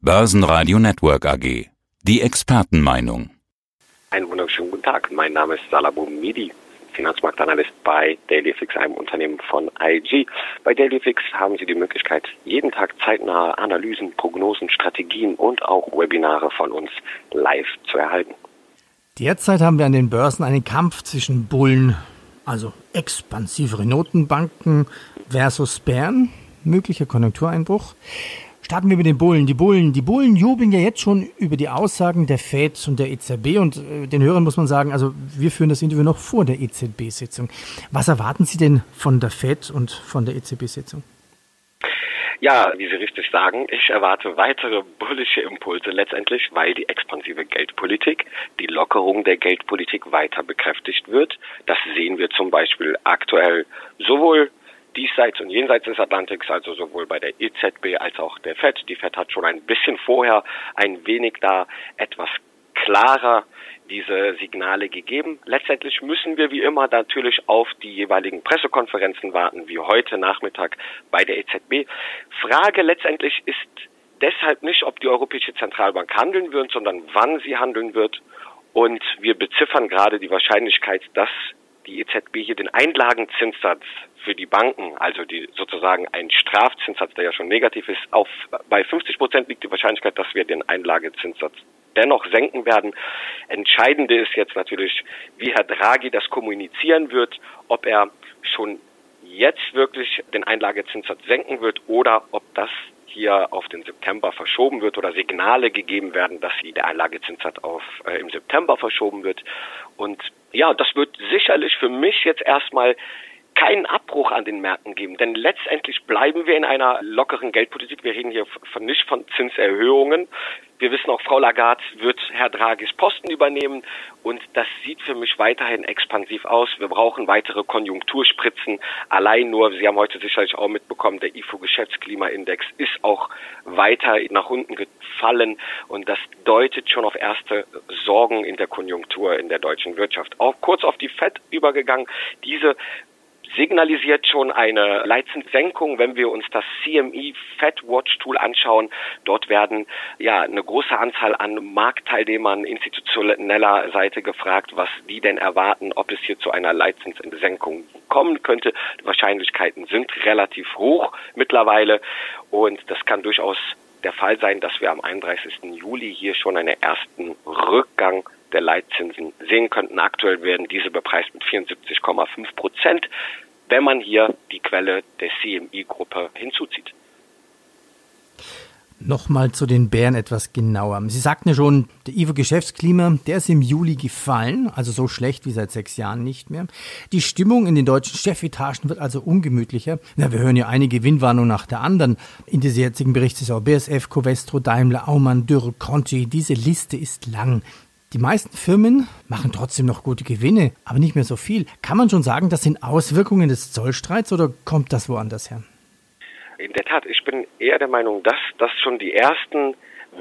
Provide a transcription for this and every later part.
Börsenradio Network AG. Die Expertenmeinung. Einen wunderschönen guten Tag. Mein Name ist Salabo Midi, Finanzmarktanalyst bei Dailyfix, einem Unternehmen von IG. Bei Dailyfix haben Sie die Möglichkeit, jeden Tag zeitnahe Analysen, Prognosen, Strategien und auch Webinare von uns live zu erhalten. Derzeit haben wir an den Börsen einen Kampf zwischen Bullen, also expansivere Notenbanken versus Bären, möglicher Konjunktureinbruch. Starten wir mit den Bullen. Die Bullen, die Bullen jubeln ja jetzt schon über die Aussagen der Fed und der EZB und äh, den Hörern muss man sagen, also wir führen das Interview noch vor der EZB-Sitzung. Was erwarten Sie denn von der Fed und von der EZB-Sitzung? Ja, wie Sie richtig sagen, ich erwarte weitere bullische Impulse letztendlich, weil die expansive Geldpolitik, die Lockerung der Geldpolitik weiter bekräftigt wird. Das sehen wir zum Beispiel aktuell sowohl diesseits und jenseits des Atlantiks, also sowohl bei der EZB als auch der FED. Die FED hat schon ein bisschen vorher ein wenig da etwas klarer diese Signale gegeben. Letztendlich müssen wir wie immer natürlich auf die jeweiligen Pressekonferenzen warten, wie heute Nachmittag bei der EZB. Frage letztendlich ist deshalb nicht, ob die Europäische Zentralbank handeln wird, sondern wann sie handeln wird. Und wir beziffern gerade die Wahrscheinlichkeit, dass die EZB hier den Einlagenzinssatz für die Banken, also die sozusagen ein Strafzinssatz, der ja schon negativ ist, auf bei 50 Prozent liegt die Wahrscheinlichkeit, dass wir den Einlagezinssatz dennoch senken werden. Entscheidende ist jetzt natürlich, wie Herr Draghi das kommunizieren wird, ob er schon jetzt wirklich den Einlagezinssatz senken wird oder ob das hier auf den September verschoben wird oder Signale gegeben werden, dass der Einlagezinssatz auf äh, im September verschoben wird. Und ja, das wird sicherlich für mich jetzt erstmal keinen Abbruch an den Märkten geben. Denn letztendlich bleiben wir in einer lockeren Geldpolitik. Wir reden hier von, nicht von Zinserhöhungen. Wir wissen auch, Frau Lagarde wird Herr Draghis Posten übernehmen und das sieht für mich weiterhin expansiv aus. Wir brauchen weitere Konjunkturspritzen. Allein nur, Sie haben heute sicherlich auch mitbekommen, der IFO-Geschäftsklimaindex ist auch weiter nach unten gefallen und das deutet schon auf erste Sorgen in der Konjunktur in der deutschen Wirtschaft. Auch kurz auf die FED übergegangen. Diese signalisiert schon eine Leitzinssenkung, wenn wir uns das CME Fed Watch Tool anschauen. Dort werden ja eine große Anzahl an Marktteilnehmern institutioneller Seite gefragt, was die denn erwarten, ob es hier zu einer Leitzinssenkung kommen könnte. Die Wahrscheinlichkeiten sind relativ hoch mittlerweile und das kann durchaus der Fall sein, dass wir am 31. Juli hier schon einen ersten Rückgang der Leitzinsen sehen könnten. Aktuell werden diese bepreist mit 74,5 Prozent, wenn man hier die Quelle der CMI-Gruppe hinzuzieht. Nochmal zu den Bären etwas genauer. Sie sagten ja schon, der IFO-Geschäftsklima, der ist im Juli gefallen, also so schlecht wie seit sechs Jahren nicht mehr. Die Stimmung in den deutschen Chefetagen wird also ungemütlicher. Ja, wir hören ja eine Gewinnwarnung nach der anderen. In dieser jetzigen Berichtssaison BSF, Covestro, Daimler, Aumann, Dürr, Conti, diese Liste ist lang. Die meisten Firmen machen trotzdem noch gute Gewinne, aber nicht mehr so viel. Kann man schon sagen, das sind Auswirkungen des Zollstreits oder kommt das woanders her? In der Tat, ich bin eher der Meinung, dass das schon die ersten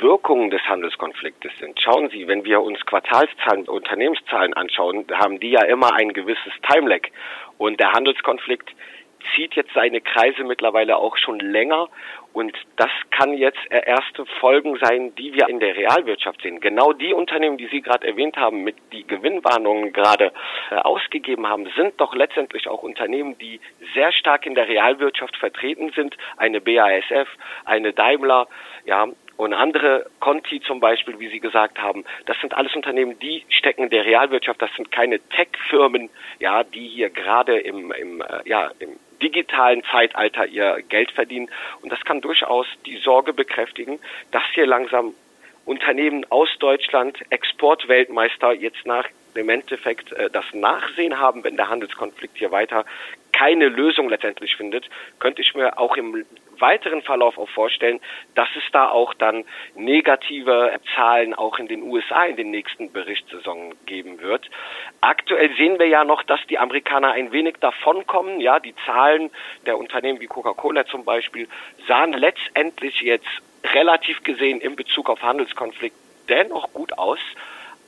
Wirkungen des Handelskonfliktes sind. Schauen Sie, wenn wir uns Quartalszahlen, Unternehmenszahlen anschauen, haben die ja immer ein gewisses Timelag. Und der Handelskonflikt zieht jetzt seine Kreise mittlerweile auch schon länger und das kann jetzt erste Folgen sein, die wir in der Realwirtschaft sehen. Genau die Unternehmen, die Sie gerade erwähnt haben, mit die Gewinnwarnungen gerade äh, ausgegeben haben, sind doch letztendlich auch Unternehmen, die sehr stark in der Realwirtschaft vertreten sind. Eine BASF, eine Daimler, ja, und andere Conti zum Beispiel, wie Sie gesagt haben, das sind alles Unternehmen, die stecken in der Realwirtschaft. Das sind keine Tech-Firmen, ja, die hier gerade im, im, äh, ja, im digitalen Zeitalter ihr Geld verdienen. Und das kann durchaus die Sorge bekräftigen, dass hier langsam Unternehmen aus Deutschland, Exportweltmeister, jetzt nach im Endeffekt äh, das Nachsehen haben, wenn der Handelskonflikt hier weiter keine Lösung letztendlich findet, könnte ich mir auch im weiteren Verlauf auch vorstellen, dass es da auch dann negative Zahlen auch in den USA in den nächsten Berichtssaison geben wird. Aktuell sehen wir ja noch, dass die Amerikaner ein wenig davonkommen. Ja, die Zahlen der Unternehmen wie Coca-Cola zum Beispiel sahen letztendlich jetzt relativ gesehen in Bezug auf Handelskonflikt dennoch gut aus.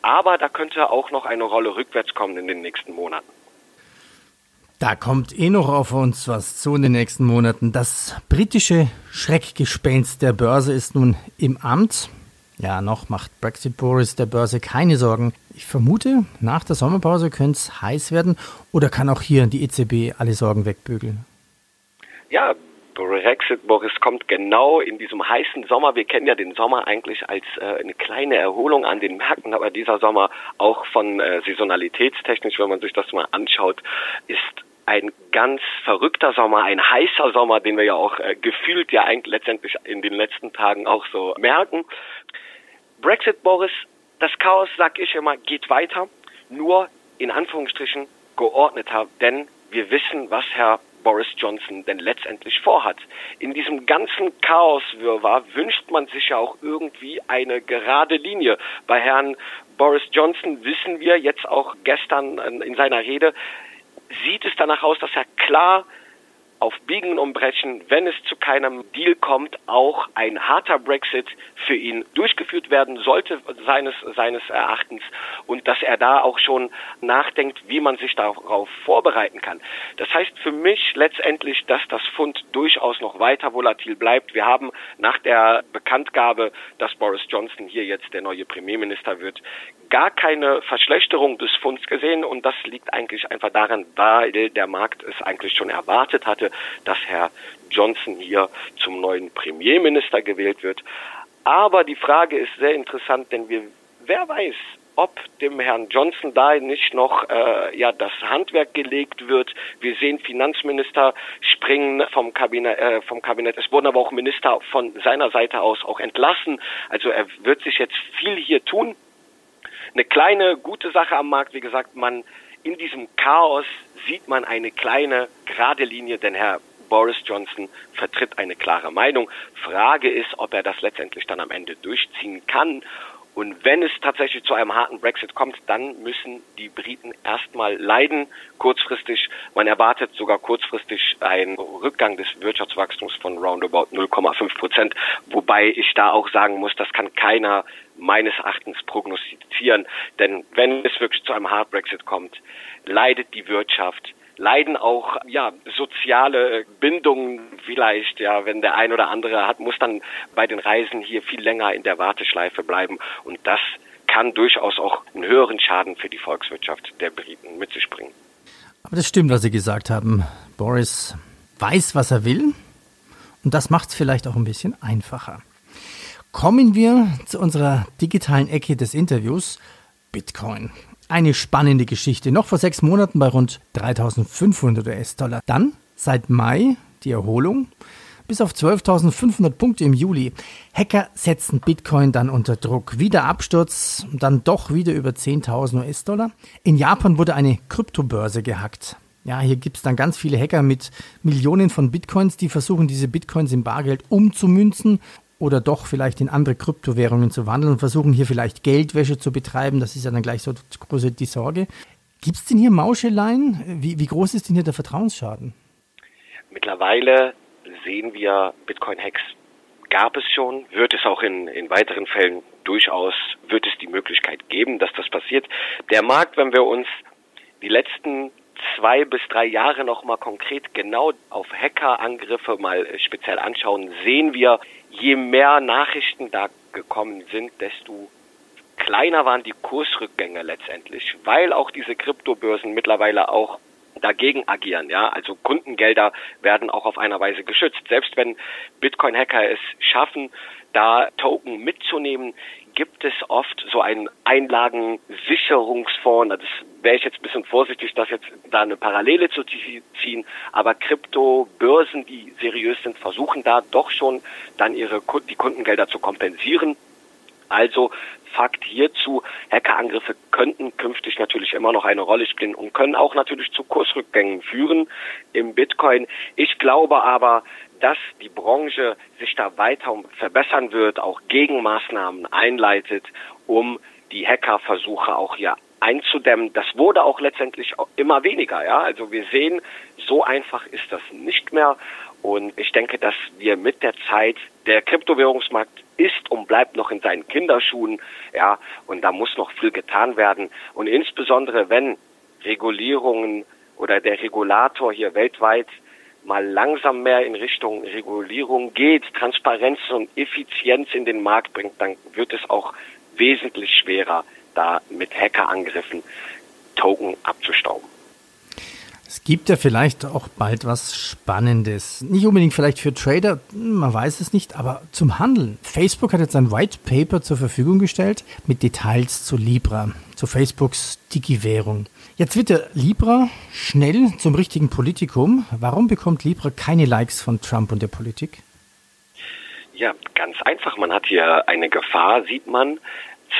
Aber da könnte auch noch eine Rolle rückwärts kommen in den nächsten Monaten. Da kommt eh noch auf uns was zu in den nächsten Monaten. Das britische Schreckgespenst der Börse ist nun im Amt. Ja, noch macht Brexit Boris der Börse keine Sorgen. Ich vermute, nach der Sommerpause könnte es heiß werden oder kann auch hier die EZB alle Sorgen wegbügeln? Ja, Brexit Boris kommt genau in diesem heißen Sommer. Wir kennen ja den Sommer eigentlich als äh, eine kleine Erholung an den Märkten, aber dieser Sommer auch von äh, saisonalitätstechnisch, wenn man sich das mal anschaut, ist ein ganz verrückter Sommer, ein heißer Sommer, den wir ja auch äh, gefühlt ja eigentlich letztendlich in den letzten Tagen auch so merken. Brexit, Boris, das Chaos, sag ich immer, geht weiter, nur in Anführungsstrichen geordneter, denn wir wissen, was Herr Boris Johnson denn letztendlich vorhat. In diesem ganzen Chaoswirrwarr wünscht man sich ja auch irgendwie eine gerade Linie. Bei Herrn Boris Johnson wissen wir jetzt auch gestern in seiner Rede, sieht es danach aus, dass er klar auf Biegen und Brechen, wenn es zu keinem Deal kommt, auch ein harter Brexit für ihn durchgeführt werden sollte, seines, seines Erachtens, und dass er da auch schon nachdenkt, wie man sich darauf vorbereiten kann. Das heißt für mich letztendlich, dass das Pfund durchaus noch weiter volatil bleibt. Wir haben nach der Bekanntgabe, dass Boris Johnson hier jetzt der neue Premierminister wird, gar keine Verschlechterung des Funds gesehen und das liegt eigentlich einfach daran, weil der Markt es eigentlich schon erwartet hatte, dass Herr Johnson hier zum neuen Premierminister gewählt wird. Aber die Frage ist sehr interessant, denn wir, wer weiß, ob dem Herrn Johnson da nicht noch äh, ja das Handwerk gelegt wird. Wir sehen Finanzminister springen vom Kabinett, äh, vom Kabinett. Es wurden aber auch Minister von seiner Seite aus auch entlassen. Also er wird sich jetzt viel hier tun eine kleine gute Sache am Markt. Wie gesagt, man in diesem Chaos sieht man eine kleine gerade Linie, denn Herr Boris Johnson vertritt eine klare Meinung. Frage ist, ob er das letztendlich dann am Ende durchziehen kann. Und wenn es tatsächlich zu einem harten Brexit kommt, dann müssen die Briten erstmal leiden, kurzfristig. Man erwartet sogar kurzfristig einen Rückgang des Wirtschaftswachstums von roundabout 0,5 Prozent, wobei ich da auch sagen muss, das kann keiner meines Erachtens prognostizieren. Denn wenn es wirklich zu einem Hard Brexit kommt, leidet die Wirtschaft, leiden auch ja soziale Bindungen vielleicht ja wenn der ein oder andere hat muss dann bei den Reisen hier viel länger in der Warteschleife bleiben und das kann durchaus auch einen höheren Schaden für die Volkswirtschaft der Briten mit sich bringen. Aber das stimmt, was Sie gesagt haben. Boris weiß, was er will und das macht es vielleicht auch ein bisschen einfacher. Kommen wir zu unserer digitalen Ecke des Interviews, Bitcoin. Eine spannende Geschichte. Noch vor sechs Monaten bei rund 3500 US-Dollar. Dann seit Mai die Erholung bis auf 12.500 Punkte im Juli. Hacker setzen Bitcoin dann unter Druck. Wieder Absturz, dann doch wieder über 10.000 US-Dollar. In Japan wurde eine Kryptobörse gehackt. Ja, hier gibt es dann ganz viele Hacker mit Millionen von Bitcoins, die versuchen, diese Bitcoins in Bargeld umzumünzen oder doch vielleicht in andere Kryptowährungen zu wandeln und versuchen hier vielleicht Geldwäsche zu betreiben. Das ist ja dann gleich so große die Sorge. Gibt es denn hier Mauscheleien? Wie, wie groß ist denn hier der Vertrauensschaden? Mittlerweile sehen wir Bitcoin-Hacks gab es schon, wird es auch in, in weiteren Fällen durchaus, wird es die Möglichkeit geben, dass das passiert. Der Markt, wenn wir uns die letzten zwei bis drei Jahre nochmal konkret genau auf Hackerangriffe mal speziell anschauen, sehen wir, je mehr Nachrichten da gekommen sind, desto kleiner waren die Kursrückgänge letztendlich, weil auch diese Kryptobörsen mittlerweile auch dagegen agieren, ja. Also Kundengelder werden auch auf einer Weise geschützt. Selbst wenn Bitcoin-Hacker es schaffen, da Token mitzunehmen, gibt es oft so einen Einlagensicherungsfonds. Das wäre ich jetzt ein bisschen vorsichtig, das jetzt da eine Parallele zu ziehen. Aber Kryptobörsen, die seriös sind, versuchen da doch schon dann ihre die Kundengelder zu kompensieren. Also Fakt hierzu, Hackerangriffe könnten künftig natürlich immer noch eine Rolle spielen und können auch natürlich zu Kursrückgängen führen im Bitcoin. Ich glaube aber, dass die Branche sich da weiter verbessern wird, auch Gegenmaßnahmen einleitet, um die Hackerversuche auch hier einzudämmen. Das wurde auch letztendlich immer weniger, ja. Also wir sehen, so einfach ist das nicht mehr. Und ich denke, dass wir mit der Zeit, der Kryptowährungsmarkt ist und bleibt noch in seinen Kinderschuhen, ja, und da muss noch viel getan werden. Und insbesondere wenn Regulierungen oder der Regulator hier weltweit mal langsam mehr in Richtung Regulierung geht, Transparenz und Effizienz in den Markt bringt, dann wird es auch wesentlich schwerer, da mit Hackerangriffen Token abzustauben. Es gibt ja vielleicht auch bald was Spannendes. Nicht unbedingt vielleicht für Trader, man weiß es nicht, aber zum Handeln. Facebook hat jetzt ein White Paper zur Verfügung gestellt mit Details zu Libra, zu Facebooks Digi-Währung. Jetzt wird der Libra schnell zum richtigen Politikum. Warum bekommt Libra keine Likes von Trump und der Politik? Ja, ganz einfach. Man hat hier eine Gefahr, sieht man.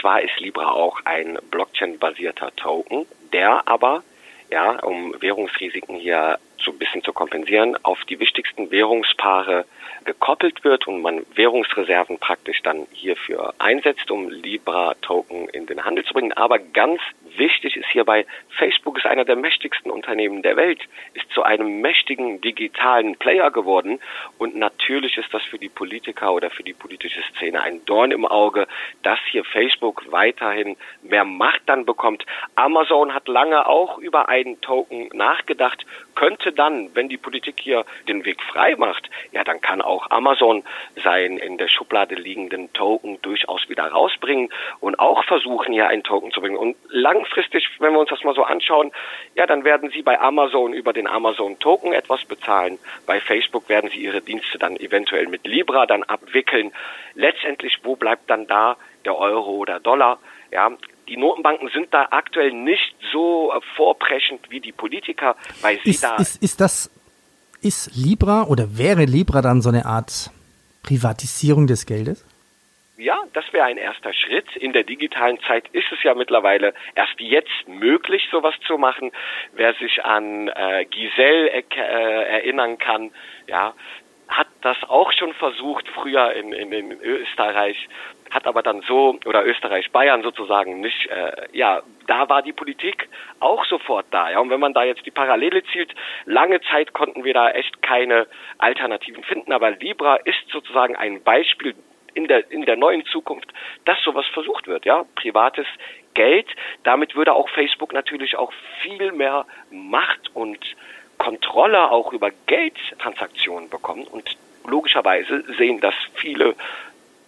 Zwar ist Libra auch ein Blockchain-basierter Token, der aber ja, um Währungsrisiken hier so ein bisschen zu kompensieren, auf die wichtigsten Währungspaare gekoppelt wird und man Währungsreserven praktisch dann hierfür einsetzt, um Libra-Token in den Handel zu bringen. Aber ganz wichtig ist hierbei, Facebook ist einer der mächtigsten Unternehmen der Welt, ist zu einem mächtigen digitalen Player geworden und natürlich ist das für die Politiker oder für die politische Szene ein Dorn im Auge, dass hier Facebook weiterhin mehr Macht dann bekommt. Amazon hat lange auch über einen Token nachgedacht, könnte dann, wenn die Politik hier den Weg frei macht, ja, dann kann auch Amazon seinen in der Schublade liegenden Token durchaus wieder rausbringen und auch versuchen, hier einen Token zu bringen. Und langfristig, wenn wir uns das mal so anschauen, ja, dann werden sie bei Amazon über den Amazon Token etwas bezahlen. Bei Facebook werden sie ihre Dienste dann eventuell mit Libra dann abwickeln. Letztendlich, wo bleibt dann da der Euro oder Dollar? Ja, die Notenbanken sind da aktuell nicht so vorpreschend wie die Politiker, weil sie ist, da. Ist, ist das, ist Libra oder wäre Libra dann so eine Art Privatisierung des Geldes? Ja, das wäre ein erster Schritt. In der digitalen Zeit ist es ja mittlerweile erst jetzt möglich, sowas zu machen. Wer sich an äh, Giselle äh, erinnern kann, ja, hat das auch schon versucht früher in, in, in Österreich, hat aber dann so, oder Österreich-Bayern sozusagen nicht, äh, ja, da war die Politik auch sofort da. Ja, und wenn man da jetzt die Parallele zielt, lange Zeit konnten wir da echt keine Alternativen finden, aber Libra ist sozusagen ein Beispiel in der, in der neuen Zukunft, dass sowas versucht wird, ja, privates Geld. Damit würde auch Facebook natürlich auch viel mehr Macht und Kontrolle auch über Geldtransaktionen bekommen und logischerweise sehen das viele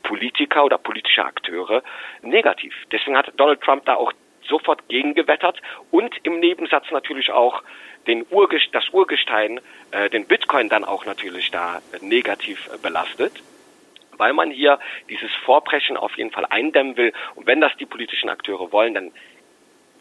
Politiker oder politische Akteure negativ. Deswegen hat Donald Trump da auch sofort gegengewettert und im Nebensatz natürlich auch den Urgest das Urgestein, äh, den Bitcoin dann auch natürlich da negativ belastet weil man hier dieses Vorpreschen auf jeden Fall eindämmen will. Und wenn das die politischen Akteure wollen, dann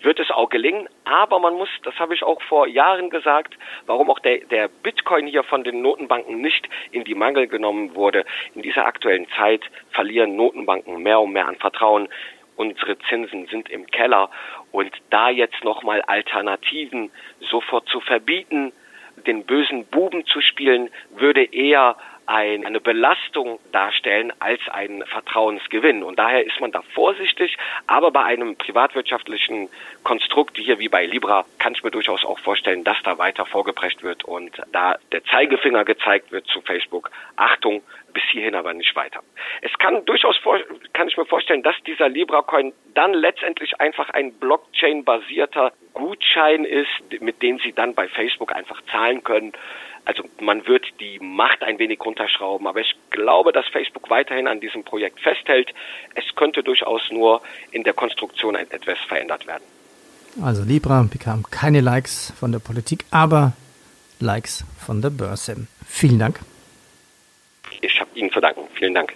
wird es auch gelingen. Aber man muss, das habe ich auch vor Jahren gesagt, warum auch der, der Bitcoin hier von den Notenbanken nicht in die Mangel genommen wurde. In dieser aktuellen Zeit verlieren Notenbanken mehr und mehr an Vertrauen. Unsere Zinsen sind im Keller. Und da jetzt nochmal Alternativen sofort zu verbieten, den bösen Buben zu spielen, würde eher ein, eine Belastung darstellen als ein Vertrauensgewinn. Und daher ist man da vorsichtig. Aber bei einem privatwirtschaftlichen Konstrukt, hier wie bei Libra, kann ich mir durchaus auch vorstellen, dass da weiter vorgeprescht wird und da der Zeigefinger gezeigt wird zu Facebook. Achtung, bis hierhin aber nicht weiter. Es kann durchaus vor, kann ich mir vorstellen, dass dieser Libra Coin dann letztendlich einfach ein Blockchain-basierter Gutschein ist, mit dem Sie dann bei Facebook einfach zahlen können. Also man wird die Macht ein wenig runterschrauben, aber ich glaube, dass Facebook weiterhin an diesem Projekt festhält. Es könnte durchaus nur in der Konstruktion etwas verändert werden. Also Libra bekam keine Likes von der Politik, aber Likes von der Börse. Vielen Dank. Ich habe Ihnen zu danken. Vielen Dank.